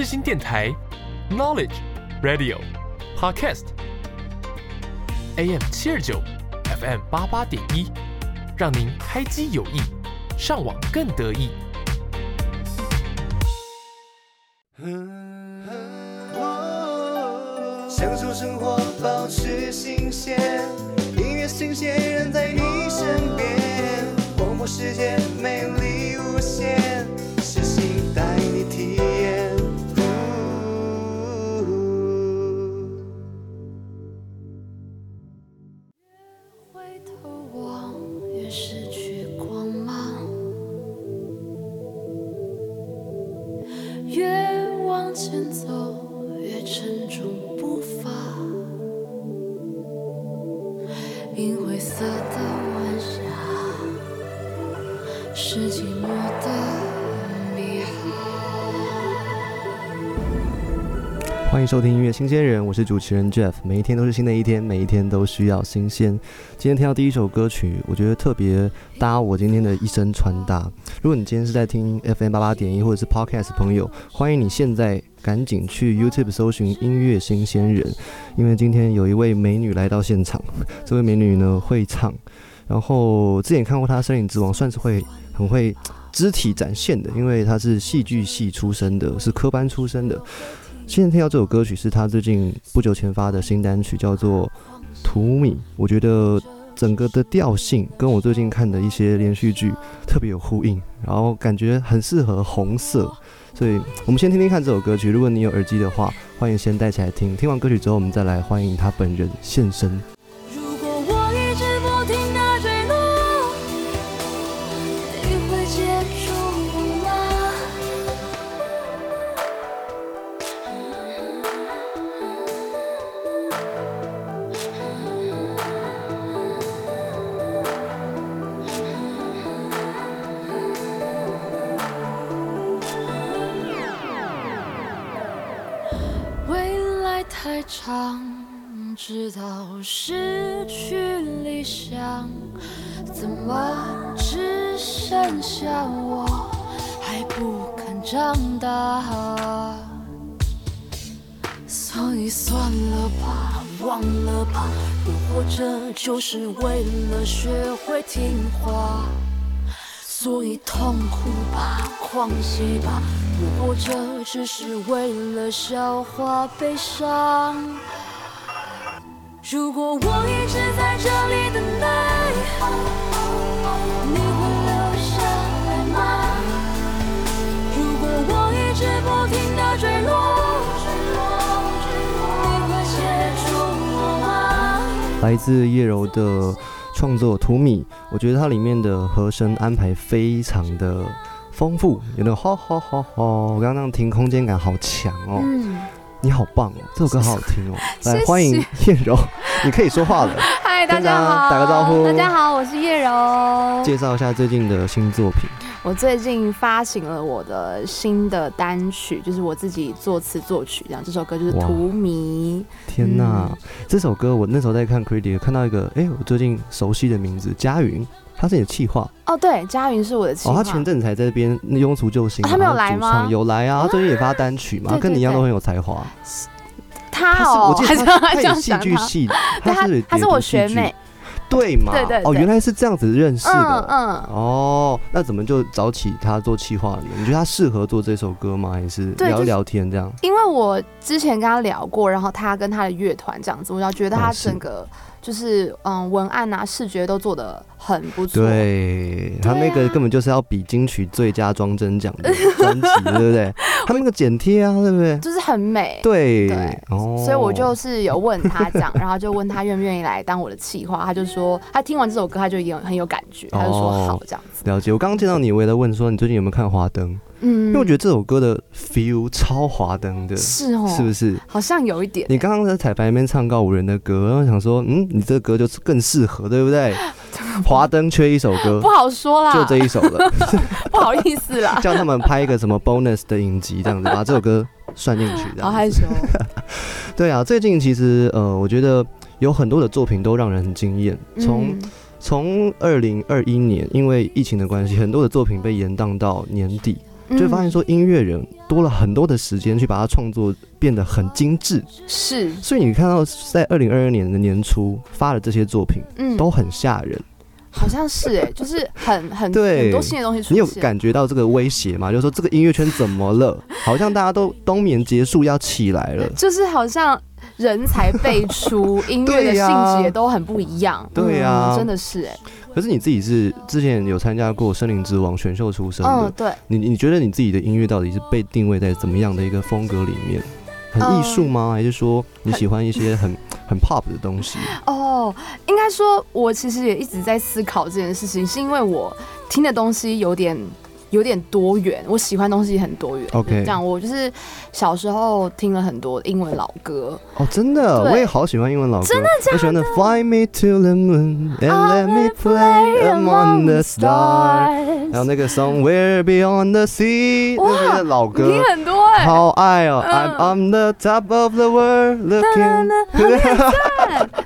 世新电台，Knowledge Radio Podcast AM 七二九 FM 八八点一，让您开机有益，上网更得意。享受生活，保持新鲜，音乐新鲜人在你身边，广播世界魅力无限，听音乐新鲜人，我是主持人 Jeff。每一天都是新的一天，每一天都需要新鲜。今天听到第一首歌曲，我觉得特别搭我今天的一身穿搭。如果你今天是在听 FM 八八点一或者是 Podcast 朋友，欢迎你现在赶紧去 YouTube 搜寻音乐新鲜人，因为今天有一位美女来到现场。这位美女呢会唱，然后之前看过她《森林之王》，算是会很会肢体展现的，因为她是戏剧系出身的，是科班出身的。现在听到这首歌曲是他最近不久前发的新单曲，叫做《土米》。我觉得整个的调性跟我最近看的一些连续剧特别有呼应，然后感觉很适合红色。所以我们先听听看这首歌曲。如果你有耳机的话，欢迎先戴起来听。听完歌曲之后，我们再来欢迎他本人现身。就是为了学会听话。所以痛哭吧，狂喜吧，不活着只是为了消化悲伤。如果我一直在这里等待，你会留下来吗？如果我一直不停的坠落，来自叶柔的创作《图米》，我觉得它里面的和声安排非常的丰富，有那种吼吼吼吼，我刚刚那样听空间感好强哦。嗯，你好棒哦，这首歌好好听哦。来欢迎叶柔，你可以说话了，嗨，大家家好，打个招呼大家好，我是叶柔。介绍一下最近的新作品。我最近发行了我的新的单曲，就是我自己作词作曲，这样这首歌就是《哇荼蘼》。天呐，嗯这首歌我那时候在看 Credit 看到一个，哎、我最近熟悉的名字佳云，他是你的气话哦，对，佳云是我的企哦，划。他前阵子才在这边庸俗救星他没有来吗有来啊，他最近也发单曲嘛，跟你一样都很有才华。他哦我记得 他他这有戏？剧系，对，她是他是我学妹。对嘛？哦，对对哦原来是这样子认识嗯的。嗯，哦，那怎么就找起他做企划呢？你觉得他适合做这首歌吗？还是聊聊天这样？因为我之前跟他聊过，然后他跟他的乐团这样子，我要觉得他整个就是嗯文案啊视觉都做的很不错。对他那个根本就是要比金曲最佳装帧奖的专辑，对不对？他那个剪贴啊，对不对？就是很美。对，对哦，所以我就是有问他讲，然后就问他愿不愿意来当我的企划，他就说他听完这首歌他就有很有感觉，他就说哦好这样子。了解。我刚刚见到你，我也在问说你最近有没有看《华灯》，嗯，因为我觉得这首歌的 feel 超华灯的，是哦，是不是？好像有一点。你刚刚在彩排里面唱告五人的歌，然后想说，嗯，你这个歌就更适合，对不对？华灯缺一首歌不，好说啦，就这一首了，不好意思啦，叫他们拍一个什么 bonus 的影集，这样子把这首歌算进去。好害羞。对啊，最近其实呃，我觉得有很多的作品都让人很惊艳。从嗯从二零二一年，因为疫情的关系，很多的作品被延宕到年底。就会发现说音乐人多了很多的时间去把它创作变得很精致，是，所以你看到在二零二二年的年初发的这些作品嗯，都很吓人，好像是哎，就是很很对很多新的东西出现。你有感觉到这个威胁吗？就是说这个音乐圈怎么了？好像大家都冬眠结束要起来了。就是好像人才辈出，音乐的性质也都很不一样。对呀嗯真的是哎，可是你自己是之前有参加过《森林之王》选秀出身的，嗯，对，你你觉得你自己的音乐到底是被定位在怎么样的一个风格里面？很艺术吗？还是说你喜欢一些很 很 pop 的东西？哦，应该说，我其实也一直在思考这件事情，是因为我听的东西有点有点多元，我喜欢的东西很多元。OK 这样我就是小时候听了很多英文老歌，哦，真的，我也好喜欢英文老歌，真的我喜欢的？Fly me to the moon and let me play among the stars，还有那个 Somewhere Beyond the Sea，哇那些老你歌听。很多哎、好爱哦、嗯。I m on the top of the world looking，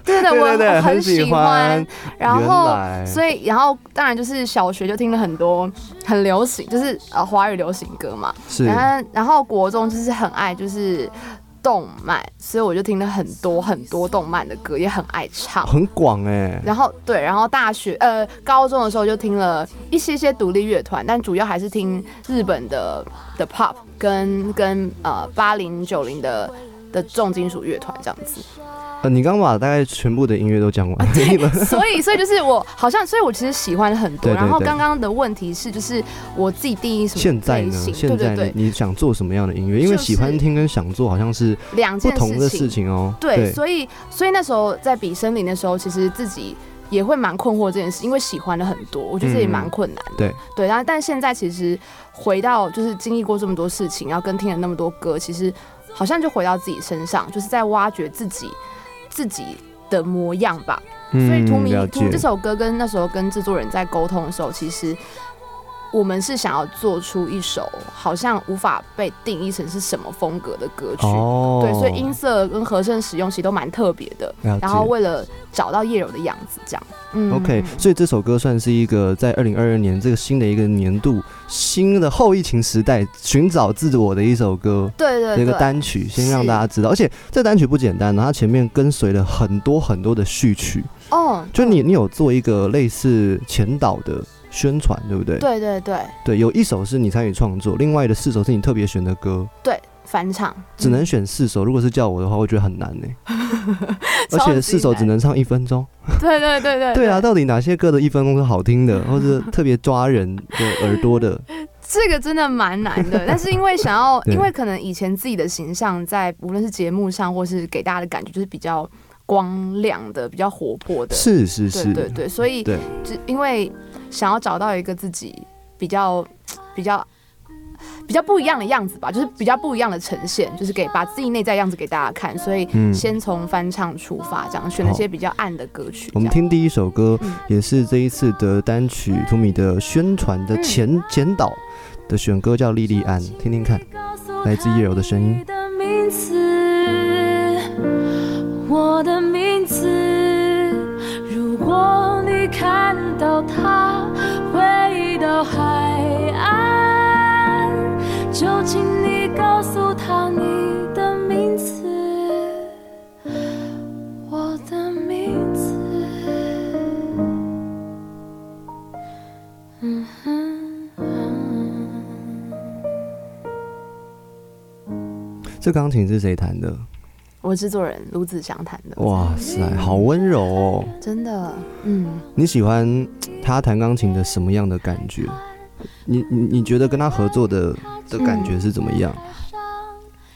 对对 对，很喜喜欢。然原后，来。所以，然后当然就是小学就听了很多很流行，就是呃华语流行歌嘛。是然后，然后国中就是很爱就是动漫，所以我就听了很多很多动漫的歌，也很爱唱。很广哎、然后对，然后大学呃高中的时候就听了一些些独立乐团，但主要还是听日本的的 pop 跟跟呃八零九零的的重金属乐团这样子。呃，你刚刚把大概全部的音乐都讲完，所以，所以就是我好像，所以我其实喜欢很多。对对然后刚刚的问题是，就是我自己定义什么现在呢？现在呢对对对，你想做什么样的音乐？因为喜欢听跟想做好像是两件不同的事事情哦。对，所以所以那时候在比森林的时候，其实自己也会蛮困惑这件事，因为喜欢了很多，我觉得这也蛮困难的。嗯对对，然后但现在其实回到就是经历过这么多事情，然后跟听了那么多歌，其实好像就回到自己身上，就是在挖掘自己自己的模样吧。所以《图迷图》这首歌跟那时候跟制作人在沟通的时候，其实我们是想要做出一首好像无法被定义成是什么风格的歌曲。哦，对，所以音色跟和声使用其实都蛮特别的。然后为了找到叶柔的样子，这样。嗯 OK，所以这首歌算是一个在二零二二年这个新的一个年度新的后疫情时代寻找自我的一首歌。对对对，的一个单曲，先让大家知道，而且这单曲不简单呢，它前面跟随了很多很多的序曲，哦，就你嗯你有做一个类似前导的宣传，对不对？对对对对，有一首是你参与创作，另外的四首是你特别选的歌，对返场，只能嗯选四首。如果是叫我的话，我觉得很难呢，而且四首只能唱一分钟。对对对对对啊，，到底哪些歌的一分钟是好听的，或者特别抓人的耳朵的？这个真的蛮难的。但是因为想要，因为可能以前自己的形象在无论是节目上，或是给大家的感觉就是比较光亮的、比较活泼的，是是是，对对对，所以对只因为想要找到一个自己比较比较比较不一样的样子吧，就是比较不一样的呈现，就是给把自己内在样子给大家看，所以嗯先从翻唱出发，这样选了些比较暗的歌曲。我们听第一首歌嗯，也是这一次的单曲图米的宣传的前前导的选歌叫《莉莉安》，听听看，来自叶柔的声音你。看到他回到海岸，就请你告诉他你的名字，我的名字。这钢琴是谁弹的？我制作人卢子祥弹的，哇塞，好温柔哦！真的，嗯，你喜欢他弹钢琴的什么样的感觉？你你你觉得跟他合作的的感觉是怎么样？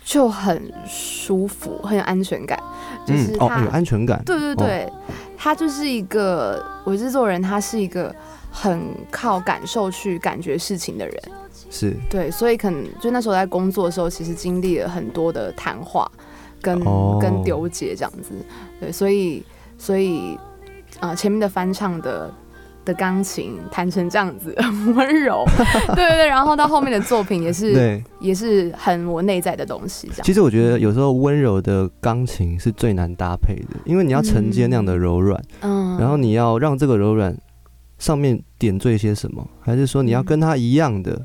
就很舒服，很有安全感，就是哦，他有安全感。对对对，他就是一个我制作人，他是一个很靠感受去感觉事情的人。是对，所以可能就那时候在工作的时候，其实经历了很多的谈话跟、哦跟丢结这样子。对，所以所以呃前面的翻唱的。的钢琴弹成这样子 很温柔，对对对，然后到后面的作品也是对。也是很我内在的东西，这样。其实我觉得有时候温柔的钢琴是最难搭配的，因为你要承接那样的柔软，嗯然后你要让这个柔软上面点缀些什么，还是说你要跟它一样的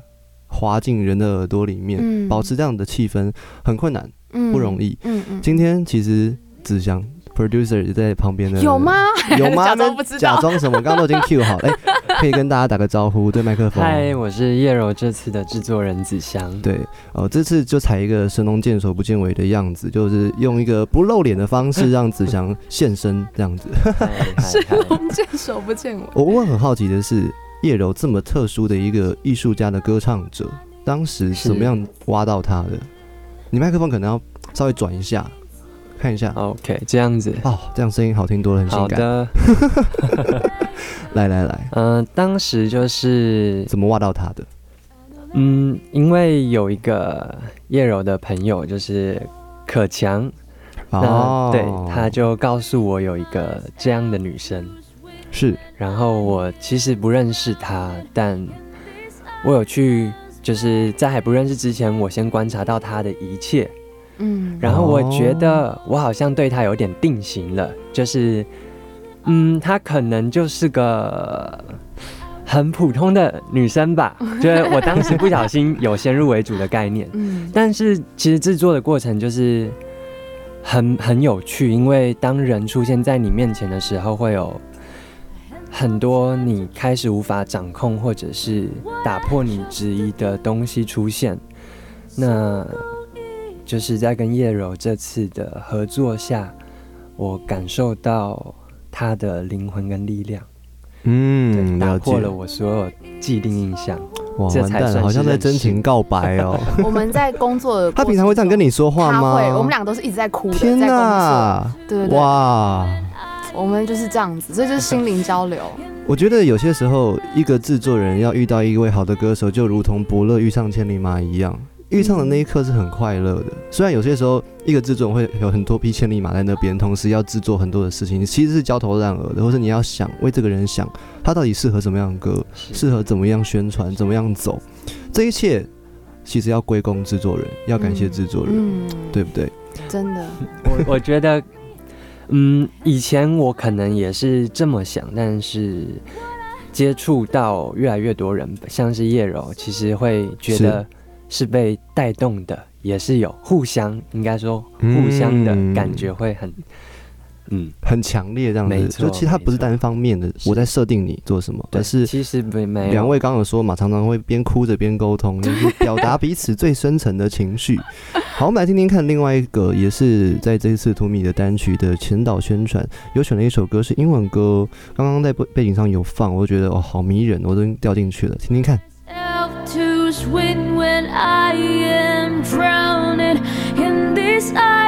滑进人的耳朵里面，嗯保持这样的气氛很困难，嗯不容易。嗯嗯，今天其实子祥 producer 也在旁边呢，有吗？有吗？假装不知道假装什么？刚刚都已经 Q 好了，哎、可以跟大家打个招呼，对麦克风。嗨，我是叶柔这次的制作人子祥。对，呃，这次就采一个神龙见首不见尾的样子，就是用一个不露脸的方式让子祥现身这样子。嗨嗨是嗨龙见首不见尾。我我很好奇的是，叶柔这么特殊的一个艺术家的歌唱者，当时是怎么样挖到他的？你麦克风可能要稍微转一下，看一下。OK，这样子。哦，这样声音好听多了，很性感。好的，来来来，嗯、当时就是，怎么挖到他的？嗯，因为有一个叶柔的朋友，就是可强，哦那，对，他就告诉我有一个这样的女生，是然后我其实不认识她，但我有去，就是在还不认识之前，我先观察到她的一切，嗯，然后我觉哦。得我好像对她有点定型了，就是，嗯，她可能就是个很普通的女生吧，就是我当时不小心有先入为主的概念，嗯。但是其实制作的过程就是很很有趣，因为当人出现在你面前的时候，会有很多你开始无法掌控或者是打破你质疑的东西出现。那就是在跟叶柔这次的合作下，我感受到她的灵魂跟力量，嗯，打破。了我所有既定印象。哇，这完蛋了，才算是好像在真情告白哦。我们在工作的，他平常会这样跟你说话吗？他会，我们两个都是一直在哭的，天在工作。哪！对对对，哇，我们就是这样子，这就是心灵交流。我觉得有些时候，一个制作人要遇到一位好的歌手，就如同伯乐遇上千里马一样。遇上的那一刻是很快乐的，虽然有些时候一个制作人会有很多匹千里马在那边，同时要制作很多的事情，其实是焦头烂额的，或是你要想为这个人想，他到底适合什么样的歌，适合怎么样宣传，怎么样走，这一切其实要归功制作人，要感谢制作人，嗯，对不对？真的，我我觉得，嗯，以前我可能也是这么想，但是接触到越来越多人，像是叶柔，其实会觉得是。被带动的，也是有互相，应该说互相的嗯。感觉会很，嗯，很强烈这样子，就其实它不是单方面的，我在设定你做什么，对，而是其实没没两位刚刚有说嘛，常常会边哭着边沟通，就是表达彼此最深层的情绪。好，我们来听听看另外一个，也是在这一次图米的单曲的前导宣传，有选了一首歌是英文歌，刚刚在背背景上有放，我就觉得哦好迷人，我都掉进去了，听听看。To swim when I am drowning in these islands,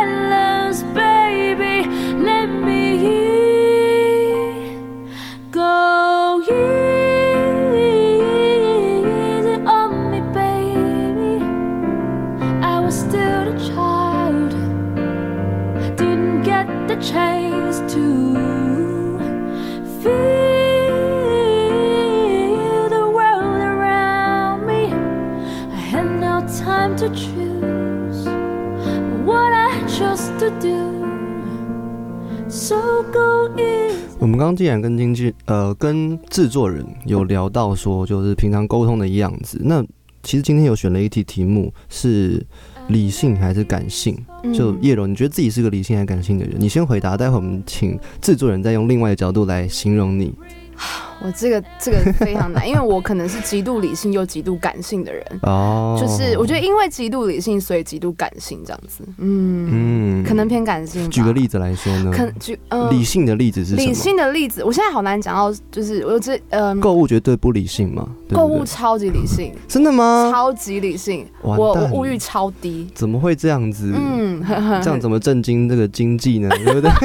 既然跟经纪呃跟制作人有聊到说，就是平常沟通的样子，那其实今天有选了一题题目是理性还是感性？就嗯叶柔，你觉得自己是个理性还是感性的人？你先回答，待会我们请制作人再用另外的角度来形容你。我这个这个非常难，因为我可能是极度理性又极度感性的人。哦，就是我觉得因为极度理性，所以极度感性这样子。嗯，嗯可能偏感性。举个例子来说呢，可举嗯理性的例子是什么？理性的例子，我现在好难讲到，就是我这呃，购物绝对不理性嘛？购物超级理性，真的吗？超级理性，我我物欲超低。怎么会这样子？嗯，这样怎么震惊这个经济呢？对不对？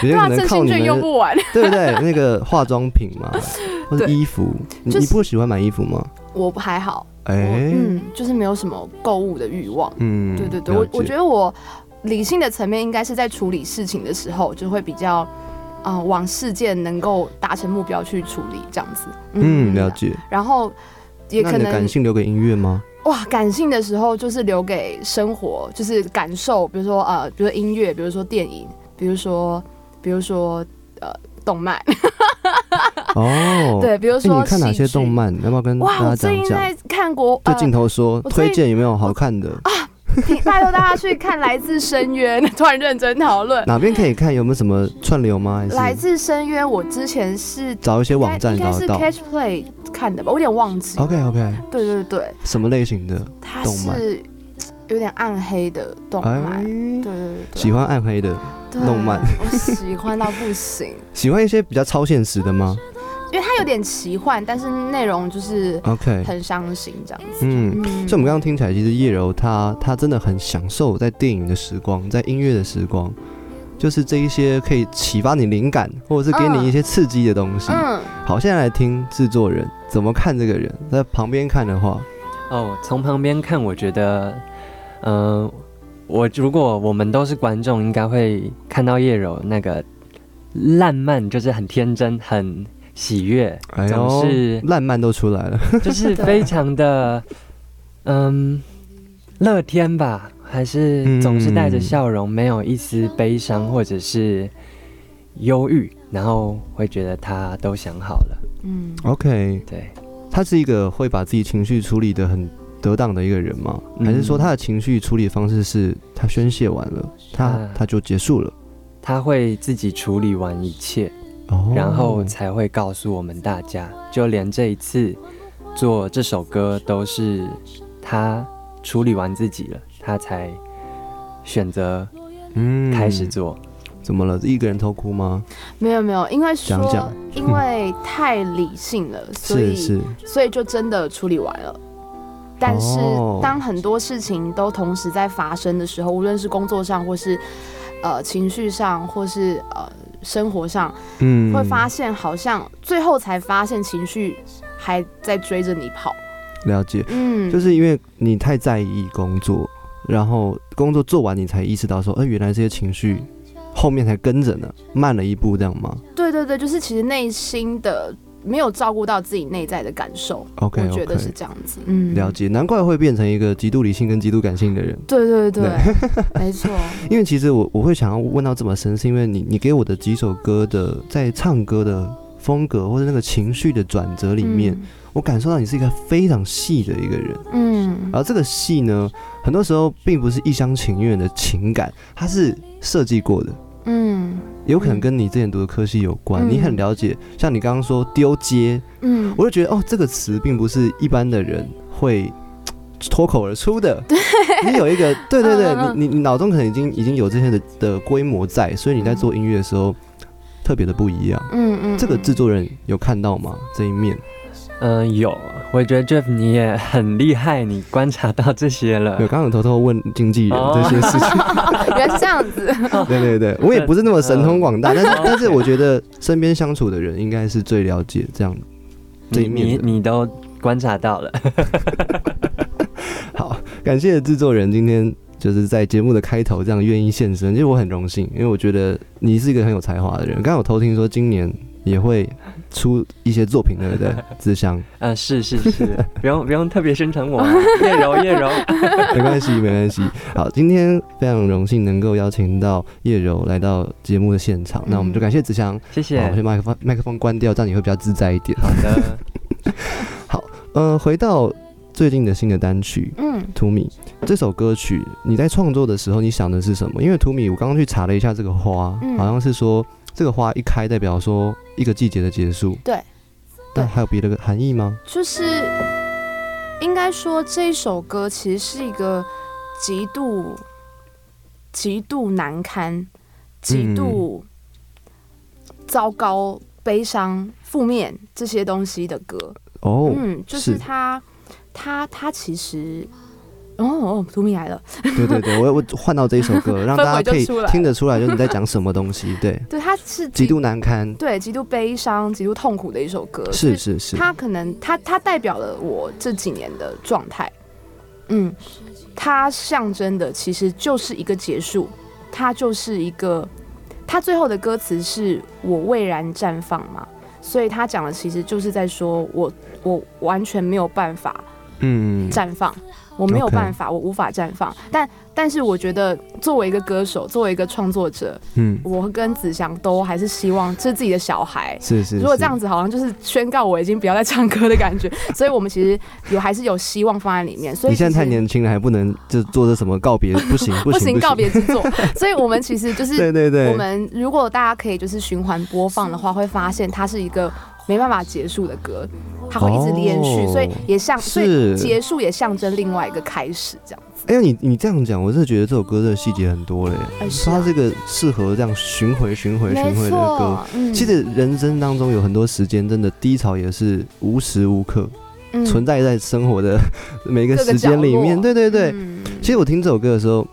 对啊，可能靠你们用不完。对不对？那个化妆品嘛，或者衣服，你你不喜欢买衣服吗？我还好，我哎，嗯，就是没有什么购物的欲望。嗯对对对，我我觉得得我理性的层面应该是在处理事情的时候，就会比较，呃，往事件能够达成目标去处理这样子。嗯了。解。然后也可能感性留给音乐吗？哇，感性的时候就是留给生活，就是感受，比如说呃，比如说音乐，比如说电影，比如说比如说呃动漫。哦，对，比如哎，说你看哪些动？漫？要不要跟哇，大家讲讲？最近在看国对呃镜头说，推荐有没有好看的？啊拜托大家去看《来自深渊》，突然认真讨论。哪边可以看？有没有什么串流吗？来自深渊，我之前是找一些网站应该是 Catch Play 看的吧，我有点忘记。？OK OK，对对对，什么类型的？它动漫是有点暗黑的动哎漫。，对对对对，喜欢暗黑的，对动漫我喜欢到不行，喜欢一些比较超现实的吗因为它有点奇幻，但是内容就是？OK，很伤心这样子。嗯。嗯，所以我们刚刚听起来，其实叶柔她她真的很享受在电影的时光，在音乐的时光，就是这一些可以启发你灵感，或者是给你一些刺激的东西。嗯，好，现在来听制作人怎么看这个人，在旁边看的话，哦，从旁边看，我觉得，嗯、我如果我们都是观众，应该会看到叶柔那个烂漫，就是很天真、很喜悦，哎总呦是，烂漫都出来了。就是非常的，嗯，乐天吧，还是总是带着笑容，没有一丝悲伤或者是忧郁，然后会觉得他都想好了，嗯，OK，对。他是一个会把自己情绪处理的很得当的一个人吗？嗯还是说他的情绪处理方式是他宣泄完了，他他他就结束了？他会自己处理完一切，哦然后才会告诉我们大家。就连这一次做这首歌，都是他处理完自己了，他才选择嗯开始做。怎么了？一个人偷哭吗？没有没有，因为说讲讲因为太理性了，所以是是，所以就真的处理完了。但是哦。当很多事情都同时在发生的时候，无论是工作上，或是呃情绪上，或是呃生活上，嗯。会发现好像最后才发现情绪还在追着你跑。了解，嗯，就是因为你太在意工作，然后工作做完你才意识到说，呃，原来这些情绪后面才跟着呢，慢了一步这样吗？对对对，就是其实内心的没有照顾到自己内在的感受？OK 我觉得是这样子。嗯，了。解，难怪会变成一个极度理性跟极度感性的人。对对对，没错。因为其实我我会想要问到这么深，是因为你你给我的几首歌的在唱歌的风格或者那个情绪的转折里面，我感受到你是一个非常细的一个人。嗯，而，这个细呢，很多时候并不是一厢情愿的情感，它是设计过的。嗯有可能跟你之前读的科系有关，嗯你很了解。像你刚刚说丢接，嗯，我就觉得哦，这个词并不是一般的人会脱口而出的。你有一个，对对对，你你你脑中可能已经已经有这些的的规模在，所以你在做音乐的时候特别的不一样。嗯嗯，这个嗯制作人有看到吗？这一面嗯、有，我觉得 Jeff 你也很厉害，你观察到这些了有。刚刚有偷偷问经纪人哦这些事情。原来是这样子。对对对，我也不是那么神通广大，但是嗯但是我觉得身边相处的人应该是最了解这样这一你你面的。你都观察到了，好，感谢制作人今天就是在节目的开头这样愿意现身，其实我很荣幸，因为我觉得你是一个很有才华的人。刚刚有偷听说今年也会出一些作品，对不对？志祥，嗯，是是是，不用不用特别宣传我啊，叶 柔叶柔，没关系，没关系。好，今天非常荣幸能够邀请到叶柔来到节目的现场，那我们就感谢子祥。谢谢好，我。先把麦克风麦克风关掉，这样你会比较自在一点。好的，好呃，回到最近的新的单曲嗯《To Me》这首歌曲，你在创作的时候，你想的是什么？因为《To Me》，我刚刚去查了一下这个花，嗯好像是说这个花一开代表说一个季节的结束。对，但还有别的含义吗？就是应该说这一首歌其实是一个极度极度难堪、极度糟糕、悲伤、负面这些东西的歌。哦，嗯，就是是它，它，它其实。哦哦，图米来了。对对对，我我换到这一首歌，让大家可以听得出来，就是你在讲什么东西。对，对，它是极度难堪，对极度悲伤、极度痛苦的一首歌。是是是，它可能它它代表了我这几年的状态，嗯，它象征的其实就是一个结束，它就是一个，它最后的歌词是我蔚然绽放嘛，所以他讲的其实就是在说我我完全没有办法嗯，绽放。我没有办法，我无法绽放。但但是我觉得，作为一个歌手，作为一个创作者，嗯，我跟子祥都还是希望这是自己的小孩。是是。如果这样子，好像就是宣告我已经不要再唱歌的感觉。所以我们其实有还是有希望放在里面。所以你现在太年轻了，还不能就做这什么告别，不行 不行告别之作。所以我们其实就是 对对对，我们如果大家可以就是循环播放的话，会发现它是一个没办法结束的歌，它会一直连续，哦。所以也像，所以是结束也象征另外一个开始，这样子。哎呀，你你这样讲，我真的觉得这首歌的细节很多嘞。哎是啊它这个适合这样巡回、巡回、巡没回的歌。，嗯。其实人生当中有很多时间，真的低潮也是无时无刻嗯。存在在生活的 每个时间里面。对对对，嗯。其实我听这首歌的时候，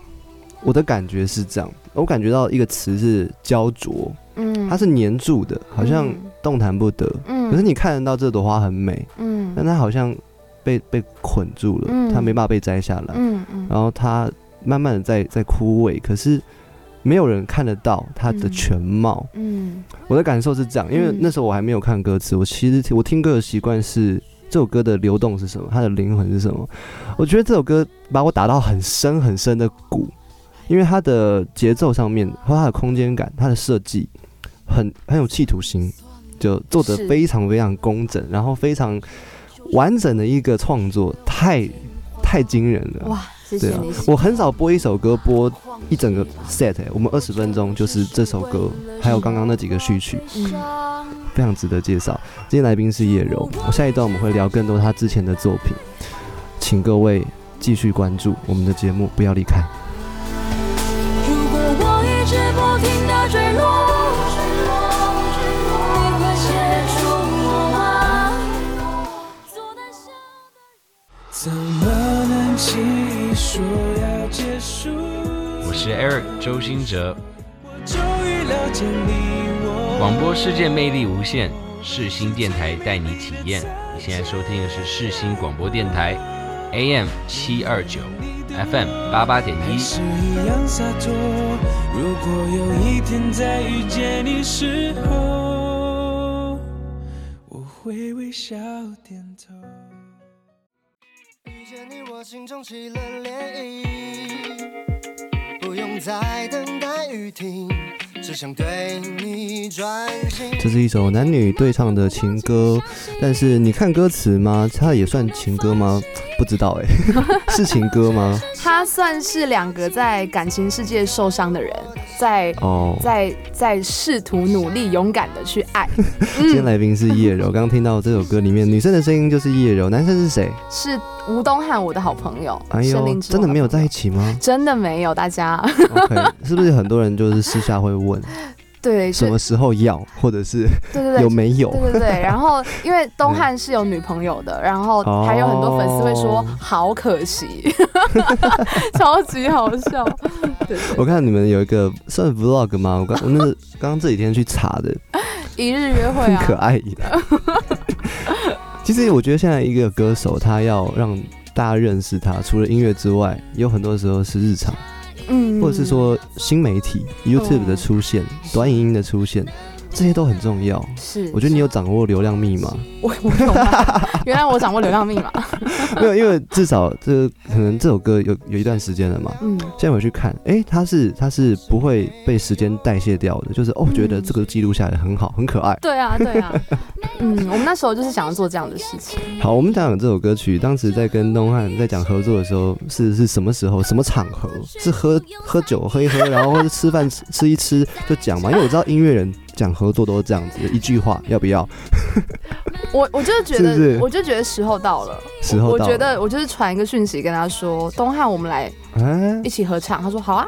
我的感觉是这样，我感觉到一个词是焦灼，嗯它是粘住的，好像动弹不得。嗯可是你看得到这朵花很美，嗯但它好像被被捆住了，嗯它没办法被摘下来。嗯嗯然后它慢慢的在在枯萎，可是没有人看得到它的嗯全貌。嗯我的感受是这样，因为嗯那时候我还没有看歌词，我其实我听歌的习惯是这首歌的流动是什么，它的灵魂是什么。我觉得这首歌把我打到很深很深的鼓，因为它的节奏上面和它的空间感，它的设计很很有企图心，就做的非常非常工整，然后非常完整的一个创作，太太惊人了。哇，谢对啊谢你，，我很少播一首歌播一整个 set，、欸、我们二十分钟就是这首歌，还有刚刚那几个序曲，嗯非常值得介绍。今天来宾是叶柔，我下一段我们会聊更多他之前的作品，请各位继续关注我们的节目，不要离开。怎么能轻易说要结束？我是 Eric 周兴哲，我终于了解你我。广播世界魅力无限，世新电台带你体验。你现在收听的是世新广播电台，AM 七二九，FM 八八点一。是一样洒脱。如果有一天再遇见你时候，我会微笑点头。我心中起了涟漪，不用再等待雨停，只想对你专心。这是一首男女对唱的情歌，但是你看歌词吗？它也算情歌吗？不知道哎、是情歌吗？他算是两个在感情世界受伤的人，在哦，在在试图努力勇敢的去爱。今天来宾是叶柔，刚刚听到这首歌里面女生的声音就是叶柔，男生是谁？是吴东汉，我的好朋友。哎呦真的没有在一起？吗真的没有，大家？OK，是不是很多人就是私下会问 对什么时候要，或者是对对对，有没有？对对对，然后因为东汉是有女朋友的，然后还有很多粉丝会说哦好可惜，超级好笑。我看你们有一个算 vlog 吗？我刚我那是 刚刚这几天去查的，一日约会啊，很可爱。其实我觉得现在一个歌手，他要让大家认识他，除了音乐之外，有很多时候是日常，嗯或者是说新媒体 YouTube 的出现、短影音的出现，这些都很重要。是，我觉得你有掌握流量密码，我 我有吗？原来我掌握流量密码。没有？因为至少这可能这首歌有有一段时间了嘛。嗯，现在回去看，哎、它是它是不会被时间代谢掉的，就是哦，我觉得嗯这个记录下来很好，很可爱。对啊对啊，嗯，我们那时候就是想要做这样的事情。好，我们讲讲这首歌曲，当时在跟东汉在讲合作的时候，是是什么时候、什么场合？是喝喝酒喝一喝，然后或者吃饭吃吃一吃就讲嘛？因为我知道音乐人讲合作都是这样子，一句话要不要？我我就觉得，是是我就觉得时候到了。时候到了我觉得我就是传一个讯息跟他说，东汉我们来哎一，起合唱。他说好啊，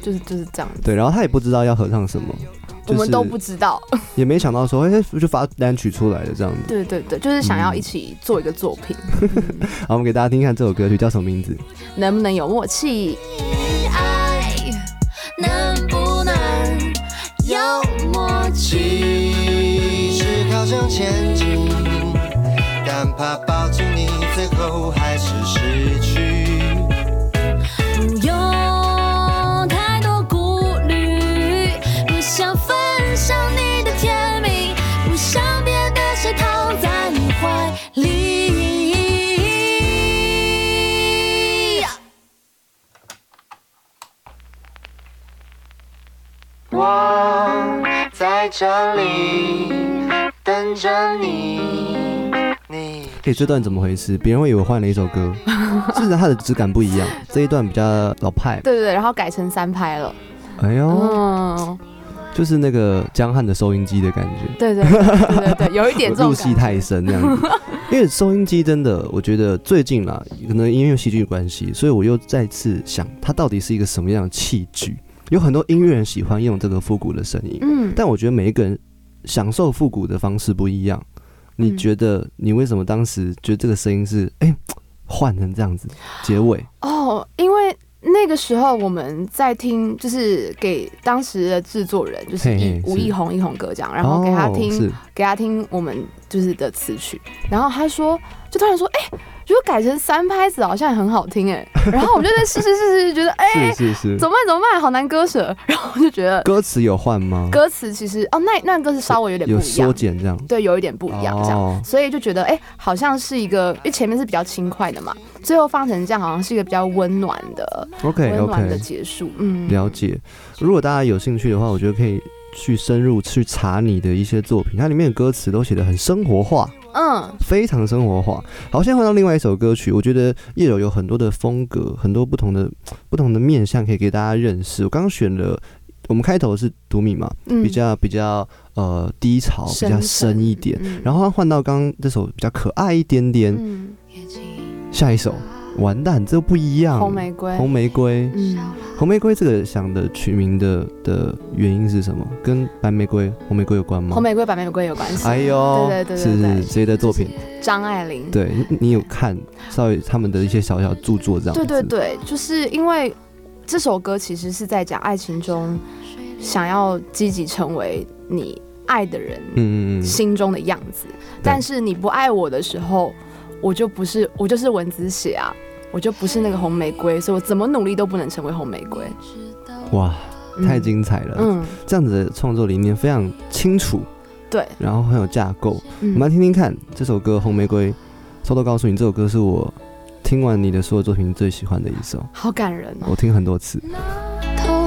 就是就是这样子。对，然后他也不知道要合唱什么，就是我们都不知道，也没想到说，哎、就发单曲出来了这样子。对对对，就是想要嗯一起做一个作品，好，我们给大家听一看这首歌曲叫什么名字？能不能有默契？爱能不能有默契？是靠向前进，但怕这里等着你。你哎、这段怎么回事？别人会以为我换了一首歌，事实上它的质感不一样。这一段比较老派，对对对，然后改成三拍了。哎呦，嗯，就是那个江汉的收音机的感觉。对对对对对对，有一点这种入戏太深这样子。因为收音机真的，我觉得最近啦，可能因为戏剧关系，所以我又再次想，它到底是一个什么样的器具？有很多音乐人喜欢用这个复古的声音，嗯，但我觉得每一个人享受复古的方式不一样。你嗯。觉得你为什么当时觉得这个声音是哎换成这样子结尾？哦，因为那个时候我们在听，就是给当时的制作人，就是吴是。亦宏一宏哥讲，然后给他哦听，是。给他听我们就是的词曲，然后他说，就突然说，哎、如果改成三拍子好像也很好听哎、然后我就在试试试试，觉得哎、是是是，怎么办怎么办，好难割舍，然后我就觉得歌词有换吗？歌词其实哦，那那歌词稍微有点有不一样缩，减这样？对，有一点不一样这样。哦所以就觉得，哎、好像是一个，因为前面是比较轻快的嘛，最后放成这样，好像是一个比较温暖的、OK 温暖的结束。嗯，了解。如果大家有兴趣的话，我觉得可以去深入去查你的一些作品，它里面的歌词都写的很生活化。嗯，非常生活化。好，现在换到另外一首歌曲，我觉得叶柔有很多的风格，很多不同的不同的面向可以给大家认识。我刚刚选了，我们开头是独米嘛，嗯比较比较呃低潮，比较深一点。嗯然后换到刚刚这首比较可爱一点点，嗯，下一首完蛋，这不一样。红玫瑰，红玫瑰，嗯，红玫瑰这个想的取名的的原因是什么？跟白玫瑰、红玫瑰有关吗？红玫瑰、白玫瑰有关系。哎呦，对对对对是对是谁的作品？张爱玲。对你你有看稍微他们的一些小小著作这样子？对对对，就是因为这首歌其实是在讲爱情中想要积极成为你爱的人嗯嗯嗯，心中的样子，但是你不爱我的时候，我就不是我就是蚊子血啊，我就不是那个红玫瑰，所以我怎么努力都不能成为红玫瑰。哇，嗯太精彩了！嗯，这样子的创作理念非常清楚，对，然后很有架构。我嗯们来听听看这首歌《红玫瑰》，偷偷告诉你，这首歌是我听完你的所有作品最喜欢的一首，好感人哦。我听很多次。透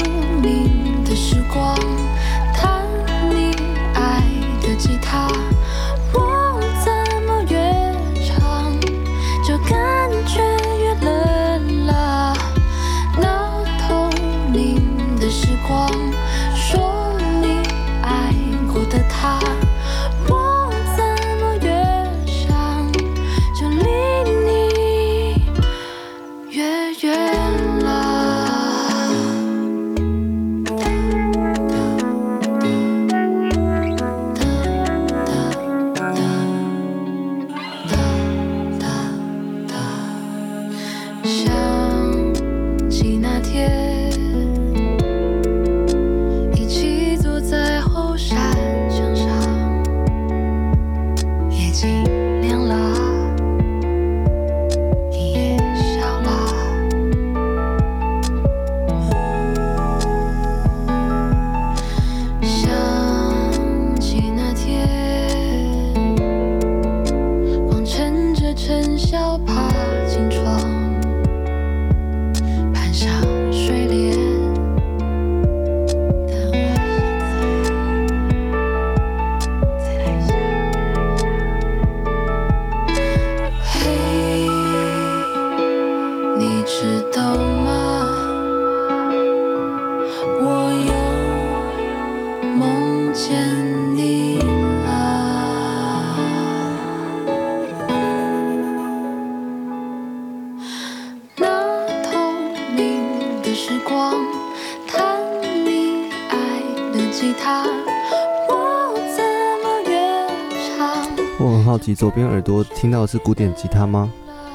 我很好奇，左边耳朵听到的是古典吉他吗？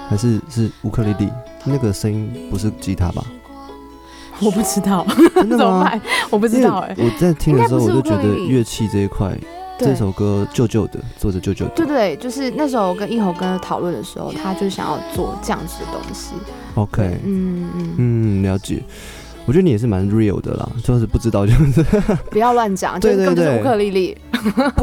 还是是乌克丽丽？那个声音不是吉他吧？我不知道真的吗？怎么办，我不知道哎、我在听的时候，我就觉得乐器这一块，这首歌旧旧的，做着旧旧的。对对，就是那时候我跟一猴哥讨论的时候，他就想要做这样子的东西。OK，嗯嗯，嗯，了解。我觉得你也是蛮 real 的啦，就是不知道就是不要乱讲，就是根本就是乌克丽丽。不，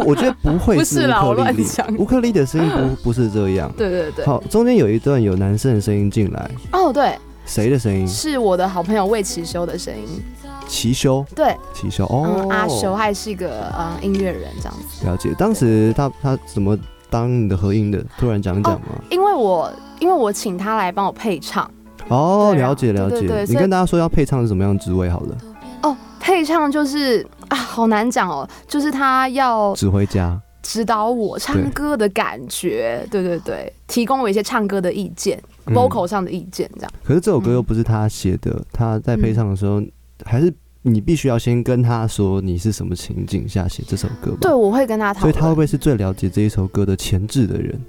我觉得不会是乌克丽丽，乌克丽的声音不不是这样。对对对。好，中间有一段有男生的声音进来，哦，对，谁的声音？是我的好朋友魏奇修的声音。奇修，对，奇修哦嗯，，阿修还是一个嗯音乐人这样子。了解。当时他他怎么当你的合音的？突然讲讲吗？因为我因为我请他来帮我配唱哦，了解了解你跟大家说要配唱是什么样的职位好了？哦，配唱就是啊，好难讲哦，就是他要指挥家。指导我唱歌的感觉，对对对，提供我一些唱歌的意见、嗯 v o c a l 上的意见，这样。可是这首歌又不是他写的，他在配唱的时候，还是你必须要先跟他说你是什么情景下写这首歌吧？对，我会跟他讨论。所以他会不会是最了解这一首歌的前置的人，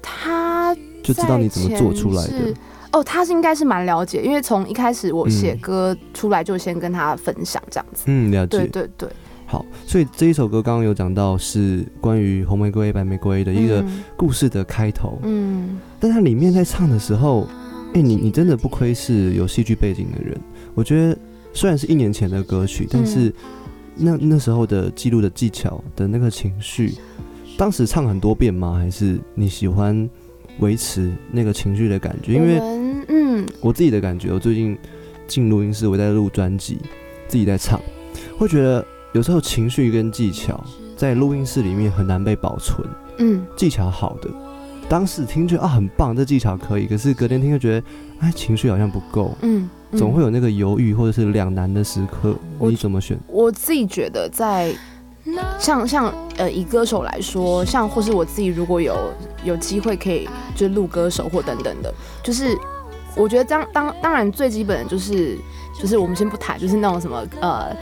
他就知道你怎么做出来的？哦，他是应该是蛮了解，因为从一开始我写嗯歌出来就先跟他分享这样子。嗯，了解。对对，好，所以这一首歌刚刚有讲到是关于红玫瑰、白玫瑰的一个嗯故事的开头，嗯但它里面在唱的时候，哎、你你真的不愧是有戏剧背景的人。我觉得虽然是一年前的歌曲，但是那那时候的记录的技巧的那个情绪，当时唱很多遍吗？还是你喜欢维持那个情绪的感觉？因为嗯我自己的感觉，我最近进录音室，我在录专辑，自己在唱，会觉得有时候情绪跟技巧在录音室里面很难被保存。嗯技巧好的，当时听觉得啊很棒，这技巧可以，可是隔天听就觉得哎情绪好像不够，嗯，嗯总会有那个犹豫或者是两难的时刻，我你怎么选？我自己觉得在像像呃以歌手来说，像或是我自己如果有有机会可以就录歌手或等等的，就是我觉得当当当然最基本的就是就是我们先不谈，就是那种什么呃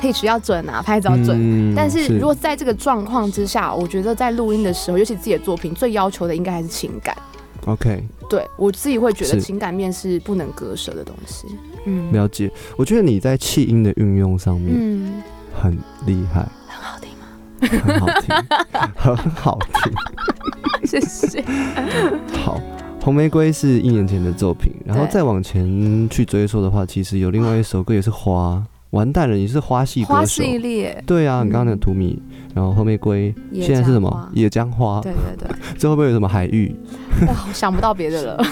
pitch 要准啊，拍照要准。嗯但是如果在这个状况之下，我觉得在录音的时候，尤其自己的作品，最要求的应该还是情感。OK 对我自己会觉得情感面是不能割舍的东西。嗯了解，我觉得你在气音的运用上面嗯，很厉害，很好听吗？很好听，很好听。谢谢。好，红玫瑰是一年前的作品，然后再往前去追溯的话，其实有另外一首歌也是花，完蛋了，你是花系歌手。系列，对啊，你刚刚那个嗯图米，然后红玫瑰，野现在是什么？野姜花，对对对，这会不会有什么海域、哇，想不到别的了。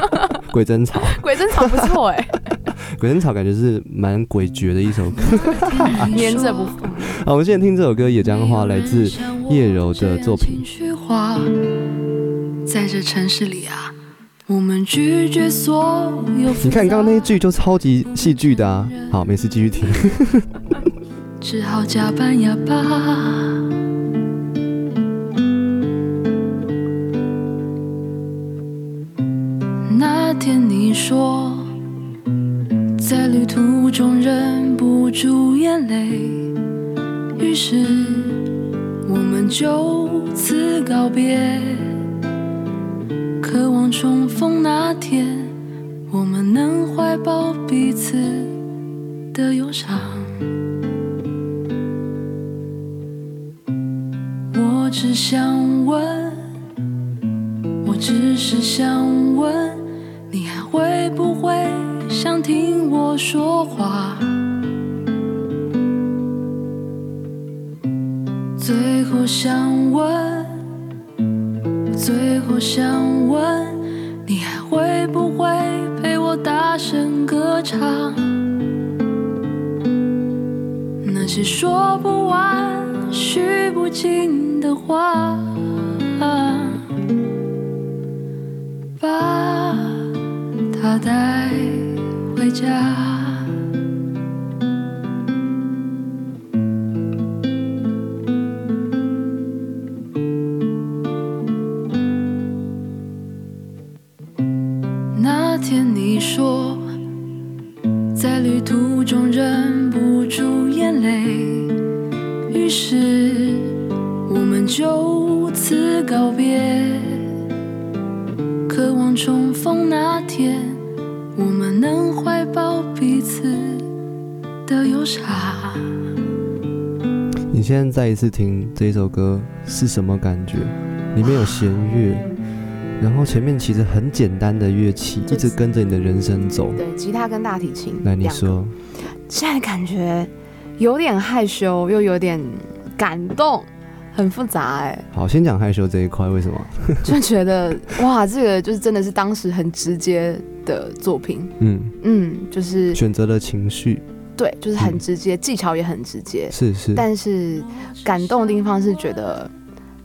鬼针草？鬼针草不错哎，鬼针草感觉是蛮诡谲的一首歌。黏着不放。好，我们现在听这首歌《野姜花》，来自叶柔的作品。在这城市里啊，我们拒绝所有。你看刚刚那一句就超级戏剧的啊！好，没事继续听。只好加班哑巴。那天你说，在旅途中忍不住眼泪，于是我们就此告别。重逢那天，我们能怀抱彼此的忧伤。我只想问，我只是想问，你还会不会想听我说话？最后想问，最后想问，你还会不会陪我大声歌唱？那些说不完、许不尽的话，把他带回家。再一次听这一首歌是什么感觉？里面有弦乐，然后前面其实很简单的乐器，一直跟着你的人生走。对，吉他跟大提琴。那，你说，现在感觉有点害羞，又有点感动，很复杂哎、好，先讲害羞这一块，为什么？就觉得哇，这个就是真的是当时很直接的作品。嗯，嗯，就是选择了情绪，对，就是很嗯。直接，技巧也很直接。是是，但是感动的地方是觉得